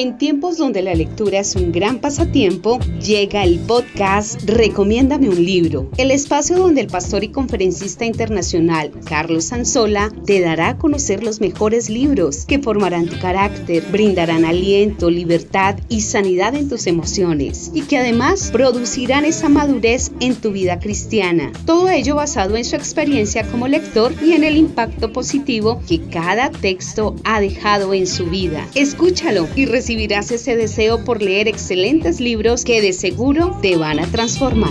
En tiempos donde la lectura es un gran pasatiempo, llega el podcast Recomiéndame un libro, el espacio donde el pastor y conferencista internacional Carlos Sanzola te dará a conocer los mejores libros que formarán tu carácter, brindarán aliento, libertad y sanidad en tus emociones y que además producirán esa madurez en tu vida cristiana. Todo ello basado en su experiencia como lector y en el impacto positivo que cada texto ha dejado en su vida. Escúchalo y recibirás ese deseo por leer excelentes libros que de seguro te van a transformar.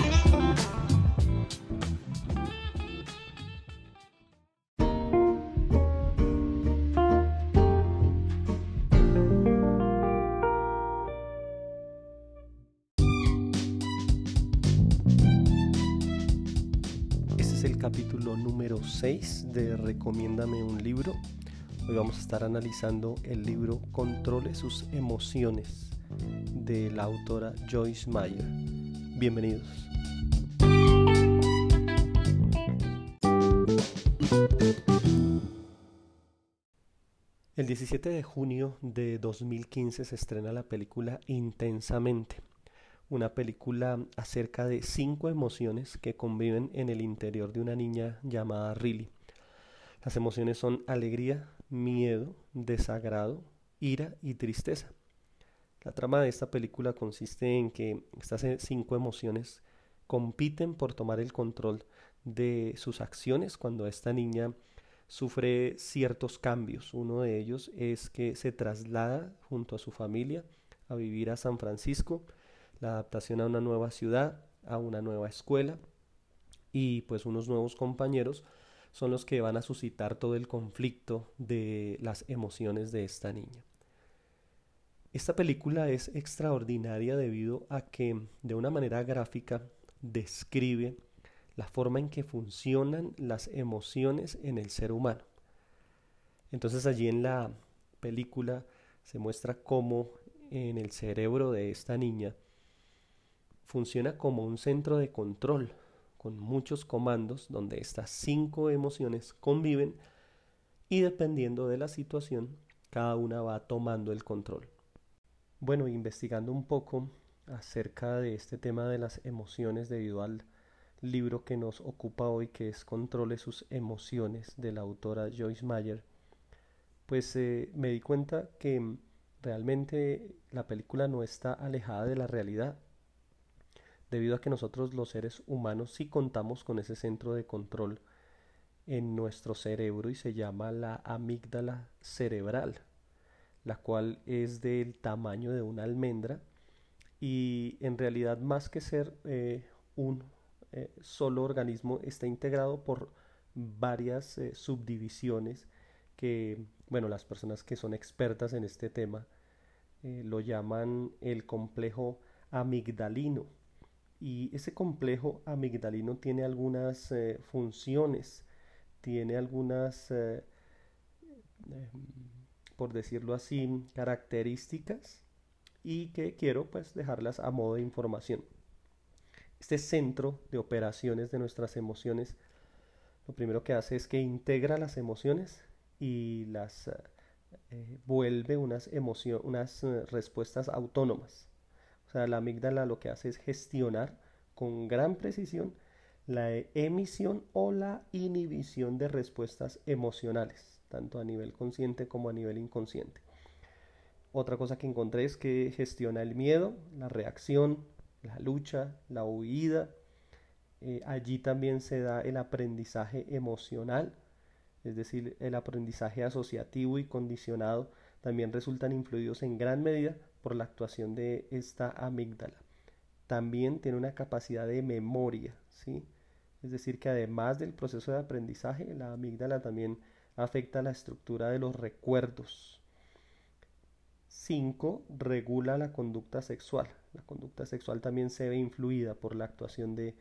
Este es el capítulo número 6 de Recomiéndame un libro. Hoy vamos a estar analizando el libro Controle sus emociones de la autora Joyce Meyer. Bienvenidos. El 17 de junio de 2015 se estrena la película Intensamente, una película acerca de cinco emociones que conviven en el interior de una niña llamada Riley. Las emociones son alegría, miedo, desagrado, ira y tristeza. La trama de esta película consiste en que estas cinco emociones compiten por tomar el control de sus acciones cuando esta niña sufre ciertos cambios. Uno de ellos es que se traslada junto a su familia a vivir a San Francisco, la adaptación a una nueva ciudad, a una nueva escuela y pues unos nuevos compañeros son los que van a suscitar todo el conflicto de las emociones de esta niña. Esta película es extraordinaria debido a que de una manera gráfica describe la forma en que funcionan las emociones en el ser humano. Entonces allí en la película se muestra cómo en el cerebro de esta niña funciona como un centro de control con muchos comandos donde estas cinco emociones conviven y dependiendo de la situación, cada una va tomando el control. Bueno, investigando un poco acerca de este tema de las emociones debido al libro que nos ocupa hoy, que es Controle sus emociones, de la autora Joyce Meyer, pues eh, me di cuenta que realmente la película no está alejada de la realidad debido a que nosotros los seres humanos sí contamos con ese centro de control en nuestro cerebro y se llama la amígdala cerebral, la cual es del tamaño de una almendra y en realidad más que ser eh, un eh, solo organismo está integrado por varias eh, subdivisiones que, bueno, las personas que son expertas en este tema lo llaman el complejo amigdalino y ese complejo amigdalino tiene algunas eh, funciones, tiene algunas, eh, em, por decirlo así, características y que quiero pues dejarlas a modo de información. Este centro de operaciones de nuestras emociones lo primero que hace es que integra las emociones y las eh, vuelve unas, unas respuestas autónomas. O sea, la amígdala lo que hace es gestionar con gran precisión la emisión o la inhibición de respuestas emocionales, tanto a nivel consciente como a nivel inconsciente. Otra cosa que encontré es que gestiona el miedo, la reacción, la lucha, la huida. Eh, allí también se da el aprendizaje emocional, es decir, el aprendizaje asociativo y condicionado también resultan influidos en gran medida por la actuación de esta amígdala. También tiene una capacidad de memoria, ¿sí? Es decir, que además del proceso de aprendizaje, la amígdala también afecta la estructura de los recuerdos. 5. Regula la conducta sexual. La conducta sexual también se ve influida por la actuación de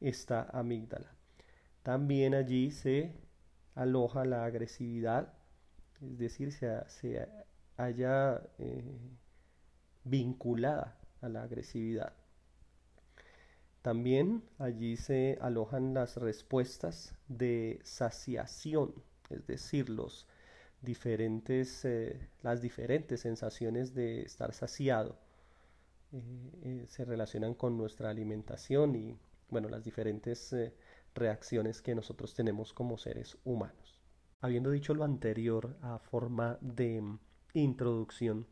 esta amígdala. También allí se aloja la agresividad, es decir, se, se haya eh, vinculada a la agresividad. También allí se alojan las respuestas de saciación, es decir, los diferentes, eh, las diferentes sensaciones de estar saciado eh, se relacionan con nuestra alimentación y bueno, las diferentes reacciones que nosotros tenemos como seres humanos. Habiendo dicho lo anterior a forma de introducción,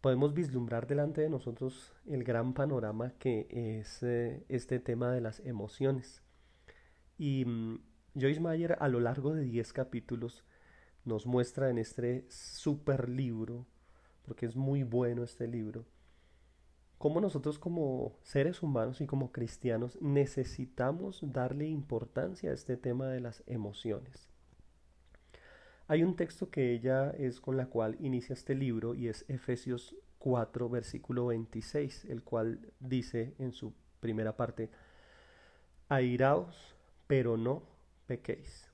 podemos vislumbrar delante de nosotros el gran panorama que es este tema de las emociones. Y mm, Joyce Meyer a lo largo de 10 capítulos nos muestra en este super libro, porque es muy bueno este libro, cómo nosotros como seres humanos y como cristianos necesitamos darle importancia a este tema de las emociones. Hay un texto que ella es con la cual inicia este libro y es Efesios 4, versículo 26, el cual dice en su primera parte, airaos, pero no pequéis.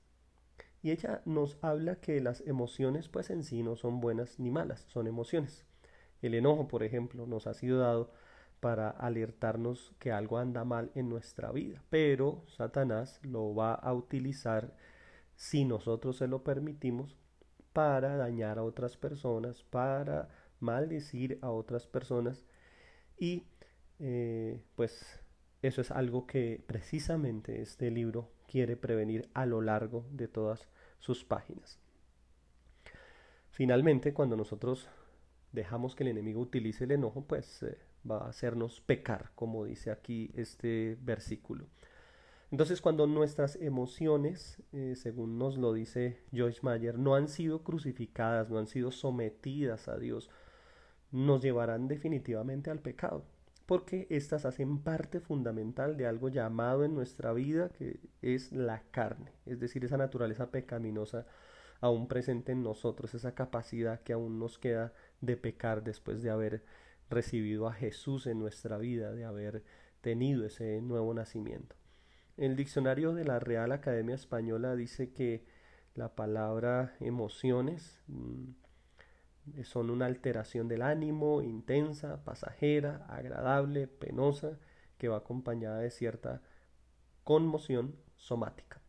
Y ella nos habla que las emociones pues en sí no son buenas ni malas, son emociones. El enojo, por ejemplo, nos ha sido dado para alertarnos que algo anda mal en nuestra vida, pero Satanás lo va a utilizar si nosotros se lo permitimos para dañar a otras personas, para maldecir a otras personas y eh, pues eso es algo que precisamente este libro quiere prevenir a lo largo de todas sus páginas. Finalmente, cuando nosotros dejamos que el enemigo utilice el enojo, pues eh, va a hacernos pecar, como dice aquí este versículo. Entonces, cuando nuestras emociones, eh, según nos lo dice Joyce Mayer, no han sido crucificadas, no han sido sometidas a Dios, nos llevarán definitivamente al pecado porque éstas hacen parte fundamental de algo llamado en nuestra vida que es la carne, es decir, esa naturaleza pecaminosa aún presente en nosotros, esa capacidad que aún nos queda de pecar después de haber recibido a Jesús en nuestra vida, de haber tenido ese nuevo nacimiento. El diccionario de la Real Academia Española dice que la palabra emociones mm, son una alteración del ánimo intensa, pasajera, agradable, penosa, que va acompañada de cierta conmoción somática.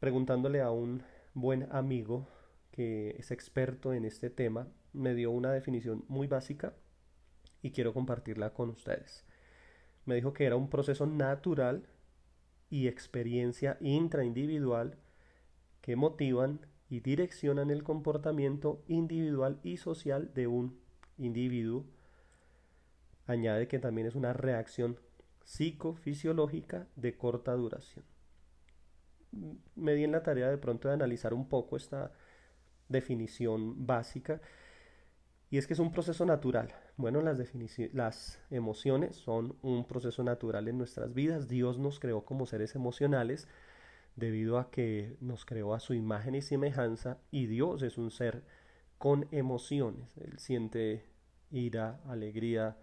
Preguntándole a un buen amigo que es experto en este tema, me dio una definición muy básica y quiero compartirla con ustedes. Me dijo que era un proceso natural y experiencia intraindividual que motivan y direccionan el comportamiento individual y social de un individuo. Añade que también es una reacción psicofisiológica de corta duración. Me di en la tarea de pronto de analizar un poco esta definición básica y es que es un proceso natural. Bueno, las, las emociones son un proceso natural en nuestras vidas. Dios nos creó como seres emocionales debido a que nos creó a su imagen y semejanza y Dios es un ser con emociones. Él siente ira, alegría,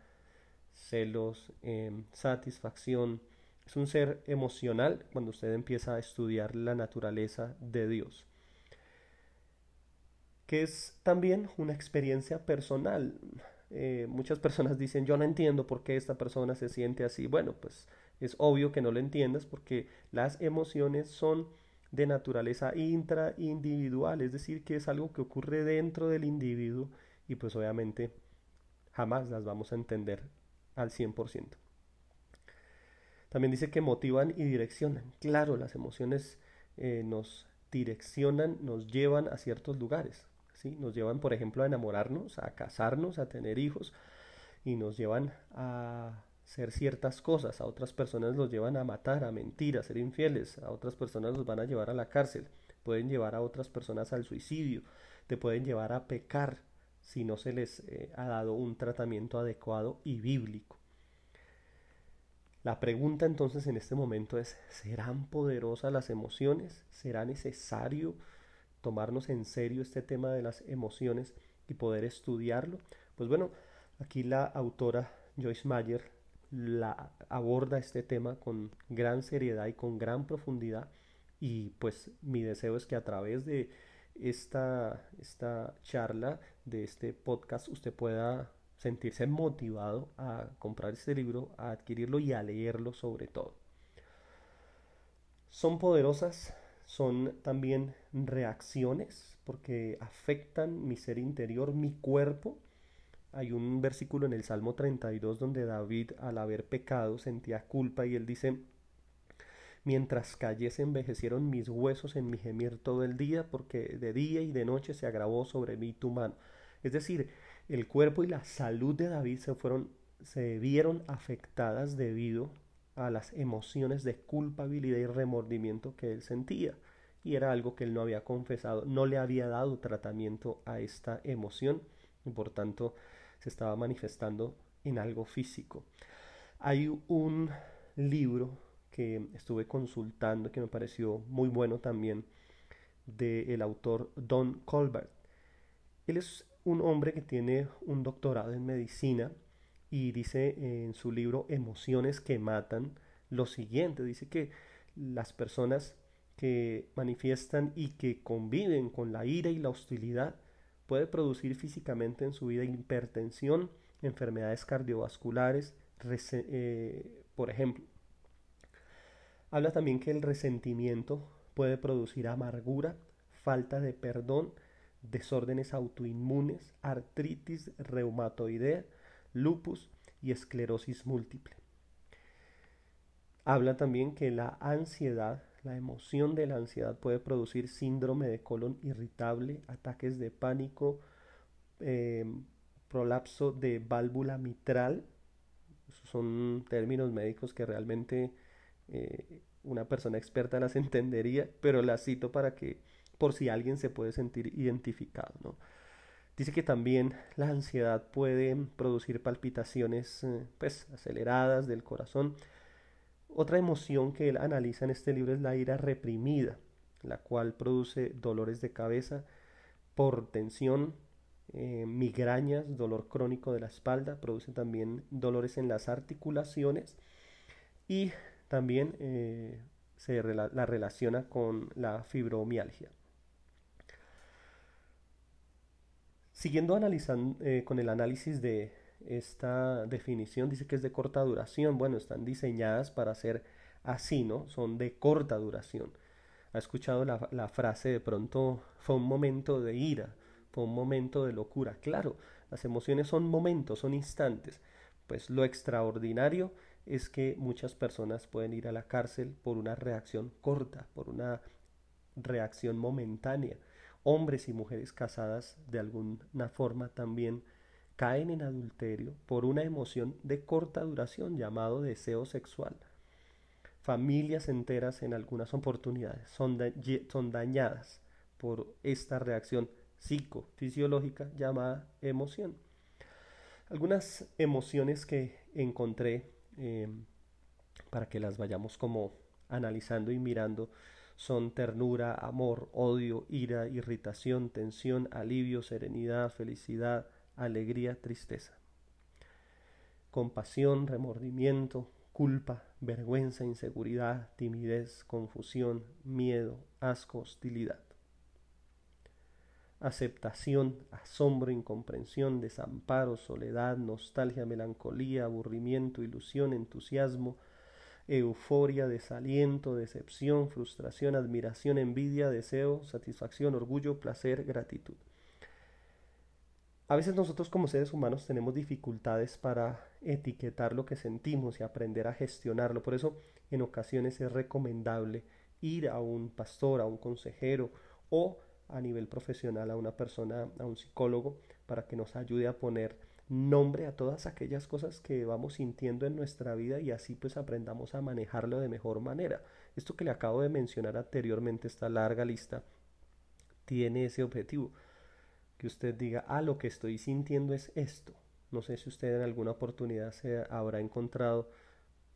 celos, em, satisfacción. Es un ser emocional cuando usted empieza a estudiar la naturaleza de Dios. Que es también una experiencia personal. Eh, muchas personas dicen, yo no entiendo por qué esta persona se siente así. Bueno, pues es obvio que no lo entiendas porque las emociones son de naturaleza intraindividual, es decir, que es algo que ocurre dentro del individuo y pues obviamente jamás las vamos a entender al 100%. También dice que motivan y direccionan. Claro, las emociones eh, nos direccionan, nos llevan a ciertos lugares. ¿Sí? Nos llevan, por ejemplo, a enamorarnos, a casarnos, a tener hijos y nos llevan a ser ciertas cosas, a otras personas los llevan a matar, a mentir, a ser infieles, a otras personas los van a llevar a la cárcel, pueden llevar a otras personas al suicidio, te pueden llevar a pecar si no se les eh, ha dado un tratamiento adecuado y bíblico. La pregunta entonces en este momento es, ¿serán poderosas las emociones? ¿Será necesario tomarnos en serio este tema de las emociones y poder estudiarlo? Pues bueno, aquí la autora Joyce Mayer la aborda este tema con gran seriedad y con gran profundidad y pues mi deseo es que a través de esta, esta charla, de este podcast, usted pueda sentirse motivado a comprar este libro, a adquirirlo y a leerlo sobre todo. Son poderosas, son también reacciones porque afectan mi ser interior, mi cuerpo. Hay un versículo en el Salmo 32 donde David al haber pecado sentía culpa y él dice, mientras cayese envejecieron mis huesos en mi gemir todo el día porque de día y de noche se agravó sobre mí tu mano. Es decir, el cuerpo y la salud de David se fueron se vieron afectadas debido a las emociones de culpabilidad y remordimiento que él sentía. Y era algo que él no había confesado, no le había dado tratamiento a esta emoción y por tanto se estaba manifestando en algo físico. Hay un libro que estuve consultando que me pareció muy bueno también del autor Don Colbert. Él es un hombre que tiene un doctorado en medicina y dice en su libro Emociones que matan lo siguiente, dice que las personas que manifiestan y que conviven con la ira y la hostilidad puede producir físicamente en su vida hipertensión, enfermedades cardiovasculares, eh, por ejemplo. Habla también que el resentimiento puede producir amargura, falta de perdón, desórdenes autoinmunes, artritis reumatoidea, lupus y esclerosis múltiple. Habla también que la ansiedad, la emoción de la ansiedad puede producir síndrome de colon irritable, ataques de pánico, em, prolapso de válvula mitral. son términos médicos que realmente eh, una persona experta las entendería, pero las cito para que por si alguien se puede sentir identificado. Dice que también la ansiedad puede producir palpitaciones eh, pues, aceleradas del corazón. Otra emoción que él analiza en este libro es la ira reprimida, la cual produce dolores de cabeza por tensión, eh, migrañas, dolor crónico de la espalda, produce también dolores en las articulaciones y también eh, se la relaciona con la fibromialgia. Siguiendo eh, con el análisis de esta definición, dice que es de corta duración. Bueno, están diseñadas para ser así, ¿no? Son de corta duración. Ha escuchado la, la frase de pronto, fue un momento de ira, fue un momento de locura. Claro, las emociones son momentos, son instantes. Pues lo extraordinario es que muchas personas pueden ir a la cárcel por una reacción corta, por una reacción momentánea hombres y mujeres casadas de alguna forma también caen en adulterio por una emoción de corta duración llamado deseo sexual. Familias enteras en algunas oportunidades son, dañadas por esta reacción psicofisiológica llamada emoción. Algunas emociones que encontré em, para que las vayamos como analizando y mirando son ternura, amor, odio, ira, irritación, tensión, alivio, serenidad, felicidad, alegría, tristeza. Compasión, remordimiento, culpa, vergüenza, inseguridad, timidez, confusión, miedo, asco, hostilidad. Aceptación, asombro, incomprensión, desamparo, soledad, nostalgia, melancolía, aburrimiento, ilusión, entusiasmo, euforia, desaliento, decepción, frustración, admiración, envidia, deseo, satisfacción, orgullo, placer, gratitud. A veces nosotros como seres humanos tenemos dificultades para etiquetar lo que sentimos y aprender a gestionarlo. Por eso en ocasiones es recomendable ir a un pastor, a un consejero o a nivel profesional a una persona, a un psicólogo, para que nos ayude a poner nombre a todas aquellas cosas que vamos sintiendo en nuestra vida y así pues aprendamos a manejarlo de mejor manera. Esto que le acabo de mencionar anteriormente, esta larga lista, tiene ese objetivo. Que usted diga, ah, lo que estoy sintiendo es esto. No sé si usted en alguna oportunidad se habrá encontrado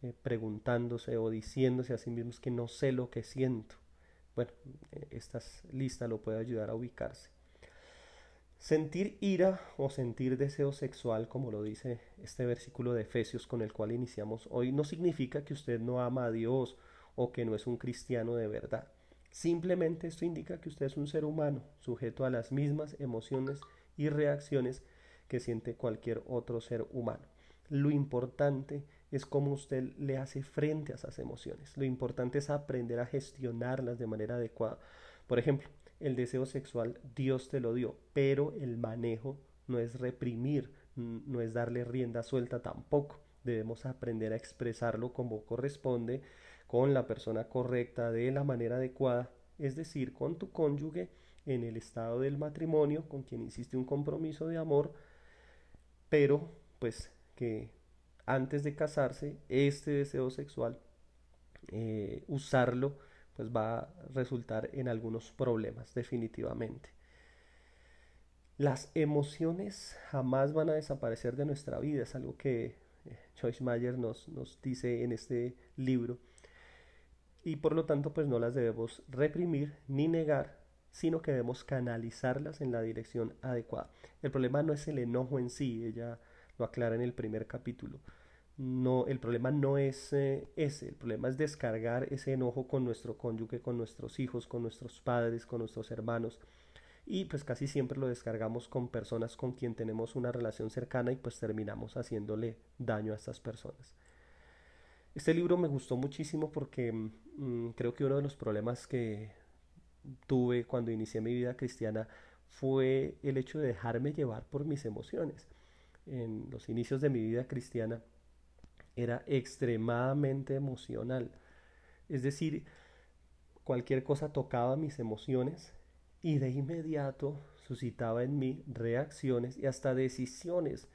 eh, preguntándose o diciéndose a sí mismo que no sé lo que siento. Bueno, eh, esta lista lo puede ayudar a ubicarse. Sentir ira o sentir deseo sexual, como lo dice este versículo de Efesios con el cual iniciamos hoy, no significa que usted no ama a Dios o que no es un cristiano de verdad. Simplemente esto indica que usted es un ser humano, sujeto a las mismas emociones y reacciones que siente cualquier otro ser humano. Lo importante es cómo usted le hace frente a esas emociones. Lo importante es aprender a gestionarlas de manera adecuada. Por ejemplo, el deseo sexual Dios te lo dio, pero el manejo no es reprimir, no es darle rienda suelta tampoco. Debemos aprender a expresarlo como corresponde, con la persona correcta, de la manera adecuada, es decir, con tu cónyuge en el estado del matrimonio, con quien hiciste un compromiso de amor, pero pues que antes de casarse, este deseo sexual, eh, usarlo, pues va a resultar en algunos problemas, definitivamente. Las emociones jamás van a desaparecer de nuestra vida, es algo que eh, Joyce Meyer nos, nos dice en este libro. Y por lo tanto, pues no las debemos reprimir ni negar, sino que debemos canalizarlas en la dirección adecuada. El problema no es el enojo en sí, ella lo aclara en el primer capítulo. No, el problema no es eh, ese, el problema es descargar ese enojo con nuestro cónyuge, con nuestros hijos, con nuestros padres, con nuestros hermanos. Y pues casi siempre lo descargamos con personas con quien tenemos una relación cercana y pues terminamos haciéndole daño a estas personas. Este libro me gustó muchísimo porque mm, creo que uno de los problemas que tuve cuando inicié mi vida cristiana fue el hecho de dejarme llevar por mis emociones en los inicios de mi vida cristiana era extremadamente emocional. Es decir, cualquier cosa tocaba mis emociones y de inmediato suscitaba en mí reacciones y hasta decisiones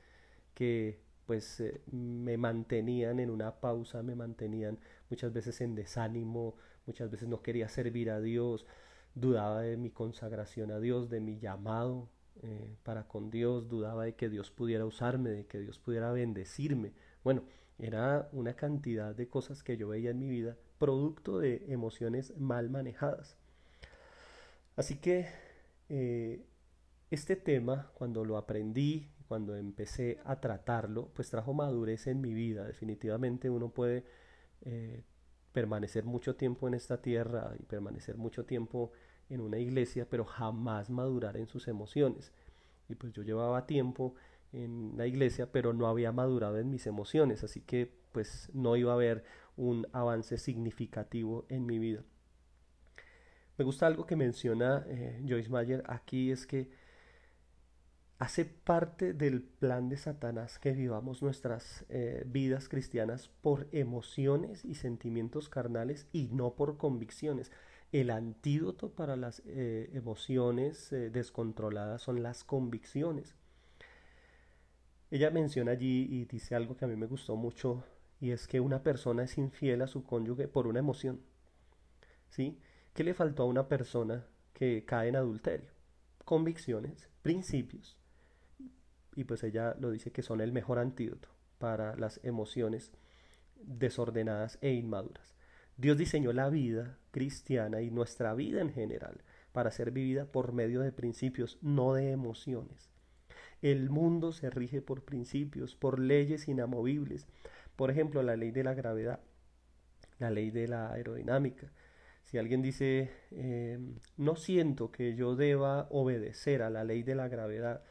que pues eh, me mantenían en una pausa, me mantenían muchas veces en desánimo, muchas veces no quería servir a Dios, dudaba de mi consagración a Dios, de mi llamado eh, para con Dios, dudaba de que Dios pudiera usarme, de que Dios pudiera bendecirme. Bueno, era una cantidad de cosas que yo veía en mi vida, producto de emociones mal manejadas. Así que eh, este tema, cuando lo aprendí, cuando empecé a tratarlo, pues trajo madurez en mi vida. Definitivamente uno puede eh, permanecer mucho tiempo en esta tierra y permanecer mucho tiempo en una iglesia, pero jamás madurar en sus emociones. Y pues yo llevaba tiempo en la iglesia, pero no había madurado en mis emociones, así que pues no iba a haber un avance significativo en mi vida. Me gusta algo que menciona eh, Joyce Mayer aquí, es que hace parte del plan de Satanás que vivamos nuestras eh, vidas cristianas por emociones y sentimientos carnales y no por convicciones. El antídoto para las eh, emociones descontroladas son las convicciones. Ella menciona allí y dice algo que a mí me gustó mucho y es que una persona es infiel a su cónyuge por una emoción. ¿Sí? ¿Qué le faltó a una persona que cae en adulterio? Convicciones, principios. Y pues ella lo dice que son el mejor antídoto para las emociones desordenadas e inmaduras. Dios diseñó la vida cristiana y nuestra vida en general para ser vivida por medio de principios, no de emociones. El mundo se rige por principios, por leyes inamovibles. Por ejemplo, la ley de la gravedad, la ley de la aerodinámica. Si alguien dice, em, no siento que yo deba obedecer a la ley de la gravedad,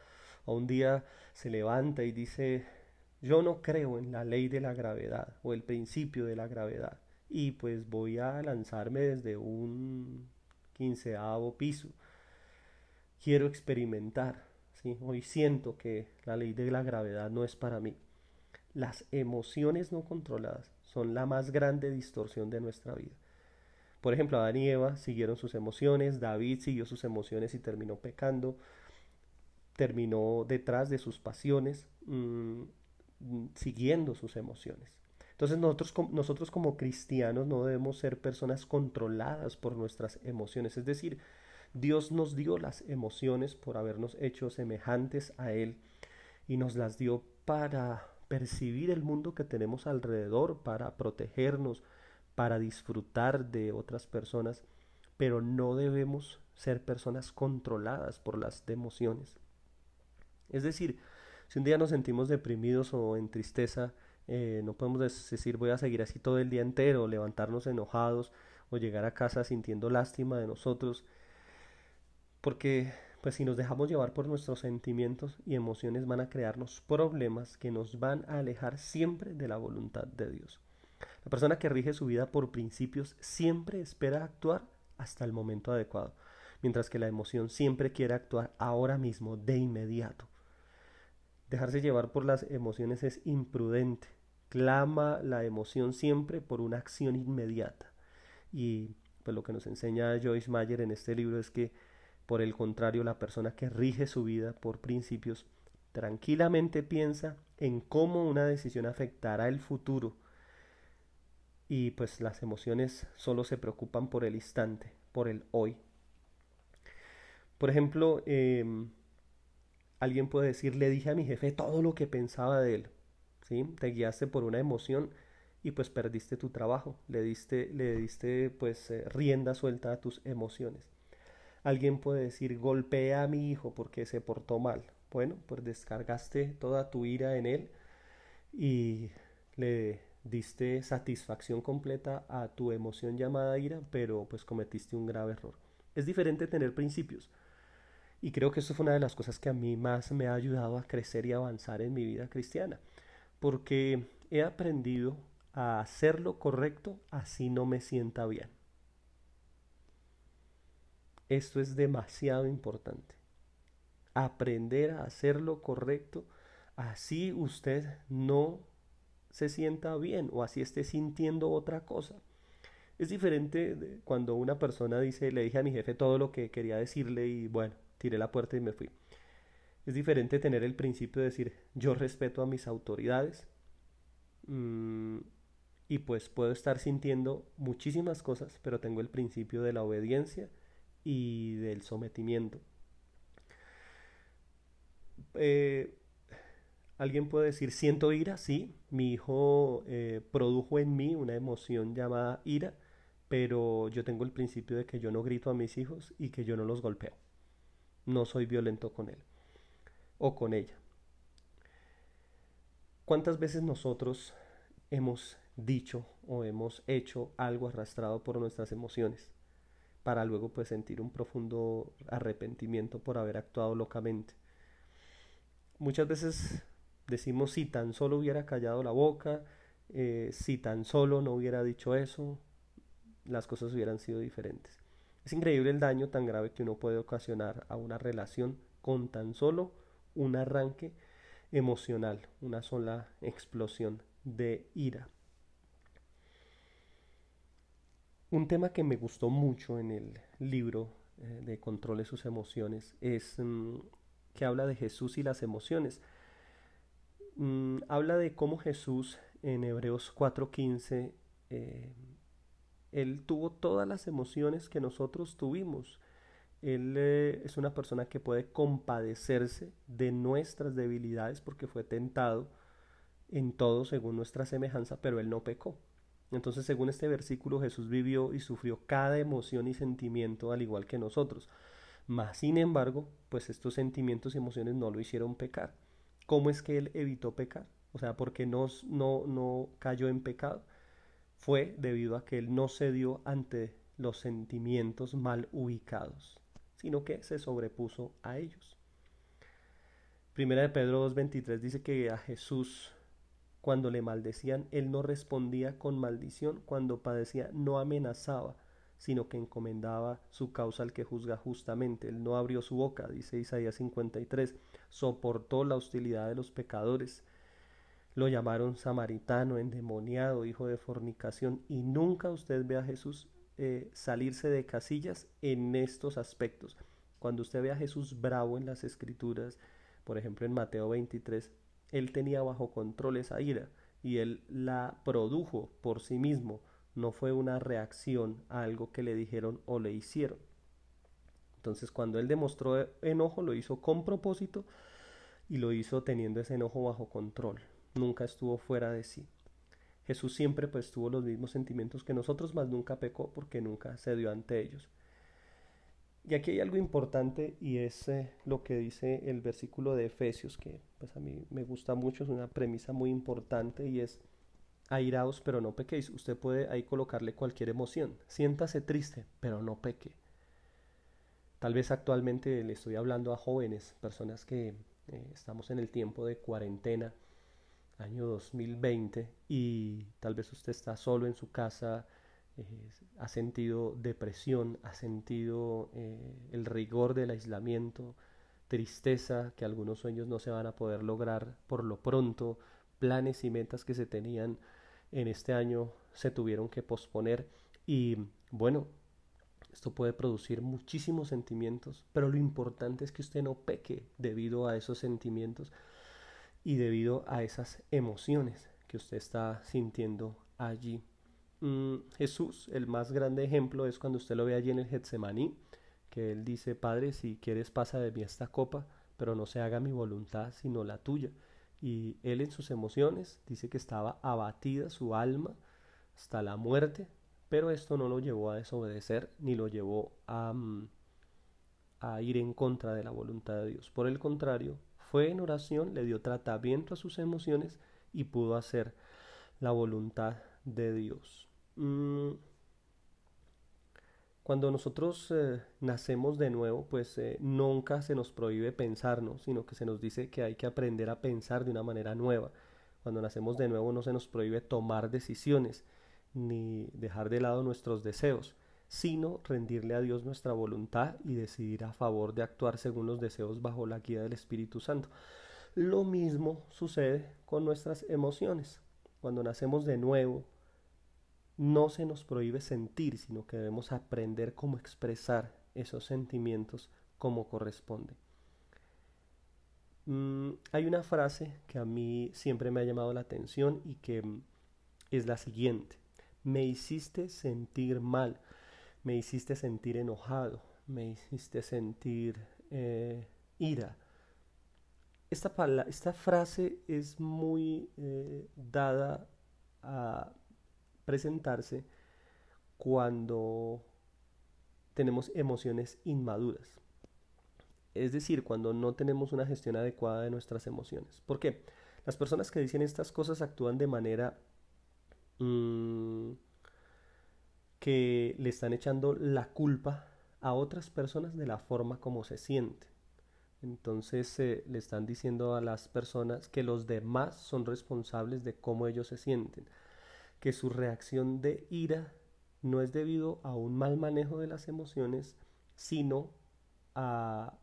o un día se levanta y dice, yo no creo en la ley de la gravedad o el principio de la gravedad y pues voy a lanzarme desde un quinceavo piso. Quiero experimentar, ¿sí? Hoy siento que la ley de la gravedad no es para mí. Las emociones no controladas son la más grande distorsión de nuestra vida. Por ejemplo, Adán y Eva siguieron sus emociones, David siguió sus emociones y terminó pecando, terminó detrás de sus pasiones, mm, siguiendo sus emociones. Entonces nosotros, nosotros como cristianos no debemos ser personas controladas por nuestras emociones. Es decir, Dios nos dio las emociones por habernos hecho semejantes a Él y nos las dio para percibir el mundo que tenemos alrededor, para protegernos, para disfrutar de otras personas, pero no debemos ser personas controladas por las emociones. Es decir, si un día nos sentimos deprimidos o en tristeza, eh, no podemos decir voy a seguir así todo el día entero, levantarnos enojados o llegar a casa sintiendo lástima de nosotros, porque Pues si nos dejamos llevar por nuestros sentimientos y emociones van a crearnos problemas que nos van a alejar siempre de la voluntad de Dios. La persona que rige su vida por principios siempre espera actuar hasta el momento adecuado, mientras que la emoción siempre quiere actuar ahora mismo, de inmediato. Dejarse llevar por las emociones es imprudente. Clama la emoción siempre por una acción inmediata. Y pues lo que nos enseña Joyce Mayer en este libro es que por el contrario, la persona que rige su vida por principios tranquilamente piensa en cómo una decisión afectará el futuro y pues las emociones solo se preocupan por el instante, por el hoy. Por ejemplo, em, alguien puede decir, le dije a mi jefe todo lo que pensaba de él, ¿sí? Te guiaste por una emoción y pues perdiste tu trabajo, le diste, le diste pues eh, rienda suelta a tus emociones. Alguien puede decir, golpea a mi hijo porque se portó mal. Bueno, pues descargaste toda tu ira en él y le diste satisfacción completa a tu emoción llamada ira, pero pues cometiste un grave error. Es diferente tener principios. Y creo que eso fue una de las cosas que a mí más me ha ayudado a crecer y avanzar en mi vida cristiana, porque he aprendido a hacer lo correcto así no me sienta bien. Esto es demasiado importante. Aprender a hacer lo correcto, así usted no se sienta bien o así esté sintiendo otra cosa. Es diferente cuando una persona dice, le dije a mi jefe todo lo que quería decirle y bueno, tiré la puerta y me fui. Es diferente tener el principio de decir, yo respeto a mis autoridades mm, y pues puedo estar sintiendo muchísimas cosas, pero tengo el principio de la obediencia y del sometimiento. Eh, Alguien puede decir, siento ira, sí, mi hijo eh, produjo en mí una emoción llamada ira, pero yo tengo el principio de que yo no grito a mis hijos y que yo no los golpeo. No soy violento con él o con ella. ¿Cuántas veces nosotros hemos dicho o hemos hecho algo arrastrado por nuestras emociones? Para luego pues sentir un profundo arrepentimiento por haber actuado locamente. Muchas veces decimos si tan solo hubiera callado la boca, eh, si tan solo no hubiera dicho eso, las cosas hubieran sido diferentes. Es increíble el daño tan grave que uno puede ocasionar a una relación con tan solo un arranque emocional, una sola explosión de ira. Un tema que me gustó mucho en el libro eh, de Controle sus emociones es mm, que habla de Jesús y las emociones. Mm, habla de cómo Jesús en Hebreos 4:15, eh, él tuvo todas las emociones que nosotros tuvimos. Él eh, es una persona que puede compadecerse de nuestras debilidades porque fue tentado en todo según nuestra semejanza, pero él no pecó. Entonces, según este versículo, Jesús vivió y sufrió cada emoción y sentimiento al igual que nosotros. Mas, sin embargo, pues estos sentimientos y emociones no lo hicieron pecar. ¿Cómo es que él evitó pecar? O sea, porque no, no, no cayó en pecado. Fue debido a que él no cedió ante los sentimientos mal ubicados, sino que se sobrepuso a ellos. Primera de Pedro 2.23 dice que a Jesús cuando le maldecían, él no respondía con maldición, cuando padecía no amenazaba, sino que encomendaba su causa al que juzga justamente. Él no abrió su boca, dice Isaías 53, soportó la hostilidad de los pecadores. Lo llamaron samaritano, endemoniado, hijo de fornicación, y nunca usted ve a Jesús eh, salirse de casillas en estos aspectos. Cuando usted ve a Jesús bravo en las escrituras, por ejemplo en Mateo 23, él tenía bajo control esa ira y él la produjo por sí mismo, no fue una reacción a algo que le dijeron o le hicieron. Entonces cuando él demostró enojo lo hizo con propósito y lo hizo teniendo ese enojo bajo control, nunca estuvo fuera de sí. Jesús siempre pues tuvo los mismos sentimientos que nosotros, mas nunca pecó porque nunca se dio ante ellos. Y aquí hay algo importante y es eh, lo que dice el versículo de Efesios, que pues a mí me gusta mucho, es una premisa muy importante y es airaos pero no pequéis. Usted puede ahí colocarle cualquier emoción. Siéntase triste pero no peque. Tal vez actualmente le estoy hablando a jóvenes, personas que eh, estamos en el tiempo de cuarentena, año 2020, y tal vez usted está solo en su casa, eh, ha sentido depresión, ha sentido eh, el rigor del aislamiento, tristeza, que algunos sueños no se van a poder lograr por lo pronto, planes y metas que se tenían en este año se tuvieron que posponer y bueno, esto puede producir muchísimos sentimientos, pero lo importante es que usted no peque debido a esos sentimientos y debido a esas emociones que usted está sintiendo allí. Mm, Jesús, el más grande ejemplo es cuando usted lo ve allí en el Getsemaní, que él dice, Padre, si quieres pasa de mí esta copa, pero no se haga mi voluntad sino la tuya. Y él en sus emociones dice que estaba abatida su alma hasta la muerte, pero esto no lo llevó a desobedecer ni lo llevó a, mm, a ir en contra de la voluntad de Dios. Por el contrario, fue en oración, le dio tratamiento a sus emociones y pudo hacer la voluntad de Dios. Mm, cuando nosotros eh, nacemos de nuevo, pues eh, nunca se nos prohíbe pensarnos, sino que se nos dice que hay que aprender a pensar de una manera nueva. Cuando nacemos de nuevo no se nos prohíbe tomar decisiones ni dejar de lado nuestros deseos, sino rendirle a Dios nuestra voluntad y decidir a favor de actuar según los deseos bajo la guía del Espíritu Santo. Lo mismo sucede con nuestras emociones. Cuando nacemos de nuevo, no se nos prohíbe sentir, sino que debemos aprender cómo expresar esos sentimientos como corresponde. Mm, hay una frase que a mí siempre me ha llamado la atención y que es la siguiente. Me hiciste sentir mal, me hiciste sentir enojado, me hiciste sentir eh, ira. Esta, esta, frase es muy eh, dada a presentarse cuando tenemos emociones inmaduras. Es decir, cuando no tenemos una gestión adecuada de nuestras emociones. ¿Por qué? Las personas que dicen estas cosas actúan de manera mm, que le están echando la culpa a otras personas de la forma como se sienten. Entonces eh, le están diciendo a las personas que los demás son responsables de cómo ellos se sienten que su reacción de ira no es debido a un mal manejo de las emociones, sino a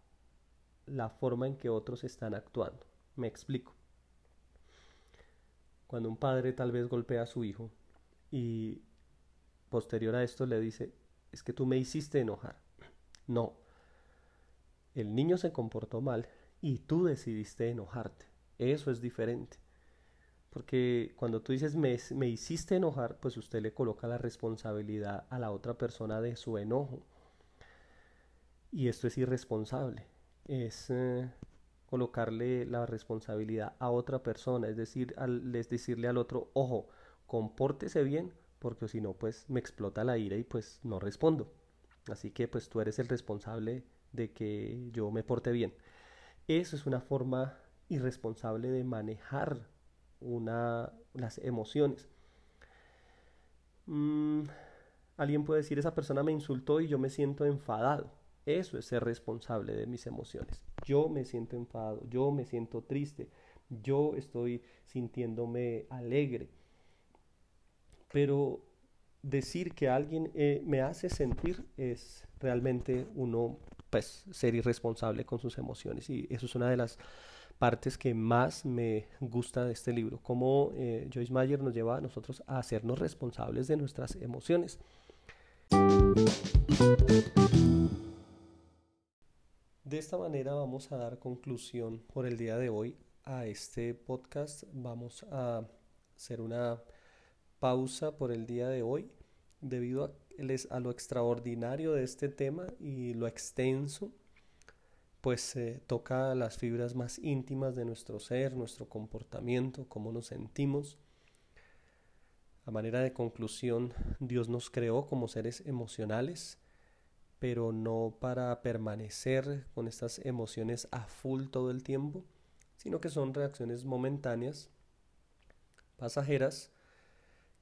la forma en que otros están actuando. Me explico. Cuando un padre tal vez golpea a su hijo y posterior a esto le dice, es que tú me hiciste enojar. No, el niño se comportó mal y tú decidiste enojarte. Eso es diferente. Porque cuando tú dices me, me, hiciste enojar, pues usted le coloca la responsabilidad a la otra persona de su enojo. Y esto es irresponsable. Es eh, colocarle la responsabilidad a otra persona. Es decir, al, es decirle al otro, ojo, compórtese bien, porque si no, pues me explota la ira y pues no respondo. Así que pues tú eres el responsable de que yo me porte bien. Eso es una forma irresponsable de manejar una, las emociones. Mm, alguien puede decir, esa persona me insultó y yo me siento enfadado. Eso es ser responsable de mis emociones. Yo me siento enfadado, yo me siento triste, yo estoy sintiéndome alegre. Pero decir que alguien eh, me hace sentir es realmente uno, pues, ser irresponsable con sus emociones. Y eso es una de las partes que más me gusta de este libro, cómo eh, Joyce Mayer nos lleva a nosotros a hacernos responsables de nuestras emociones. De esta manera vamos a dar conclusión por el día de hoy a este podcast. Vamos a hacer una pausa por el día de hoy debido a, a lo extraordinario de este tema y lo extenso pues toca las fibras más íntimas de nuestro ser, nuestro comportamiento, cómo nos sentimos. A manera de conclusión, Dios nos creó como seres emocionales, pero no para permanecer con estas emociones a full todo el tiempo, sino que son reacciones momentáneas, pasajeras,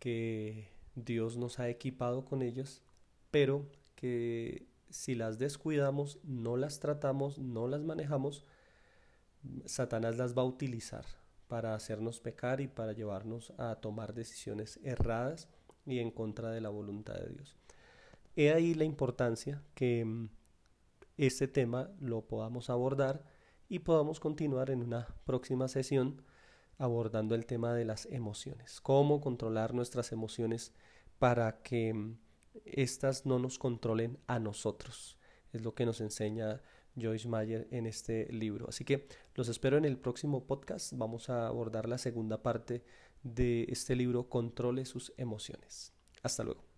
que Dios nos ha equipado con ellas, pero que si las descuidamos, no las tratamos, no las manejamos, Satanás las va a utilizar para hacernos pecar y para llevarnos a tomar decisiones erradas y en contra de la voluntad de Dios. He ahí la importancia que mm, este tema lo podamos abordar y podamos continuar en una próxima sesión abordando el tema de las emociones, cómo controlar nuestras emociones para que mm, éstas no nos controlen a nosotros. Es lo que nos enseña Joyce Mayer en este libro. Así que los espero en el próximo podcast. Vamos a abordar la segunda parte de este libro, Controle sus emociones. Hasta luego.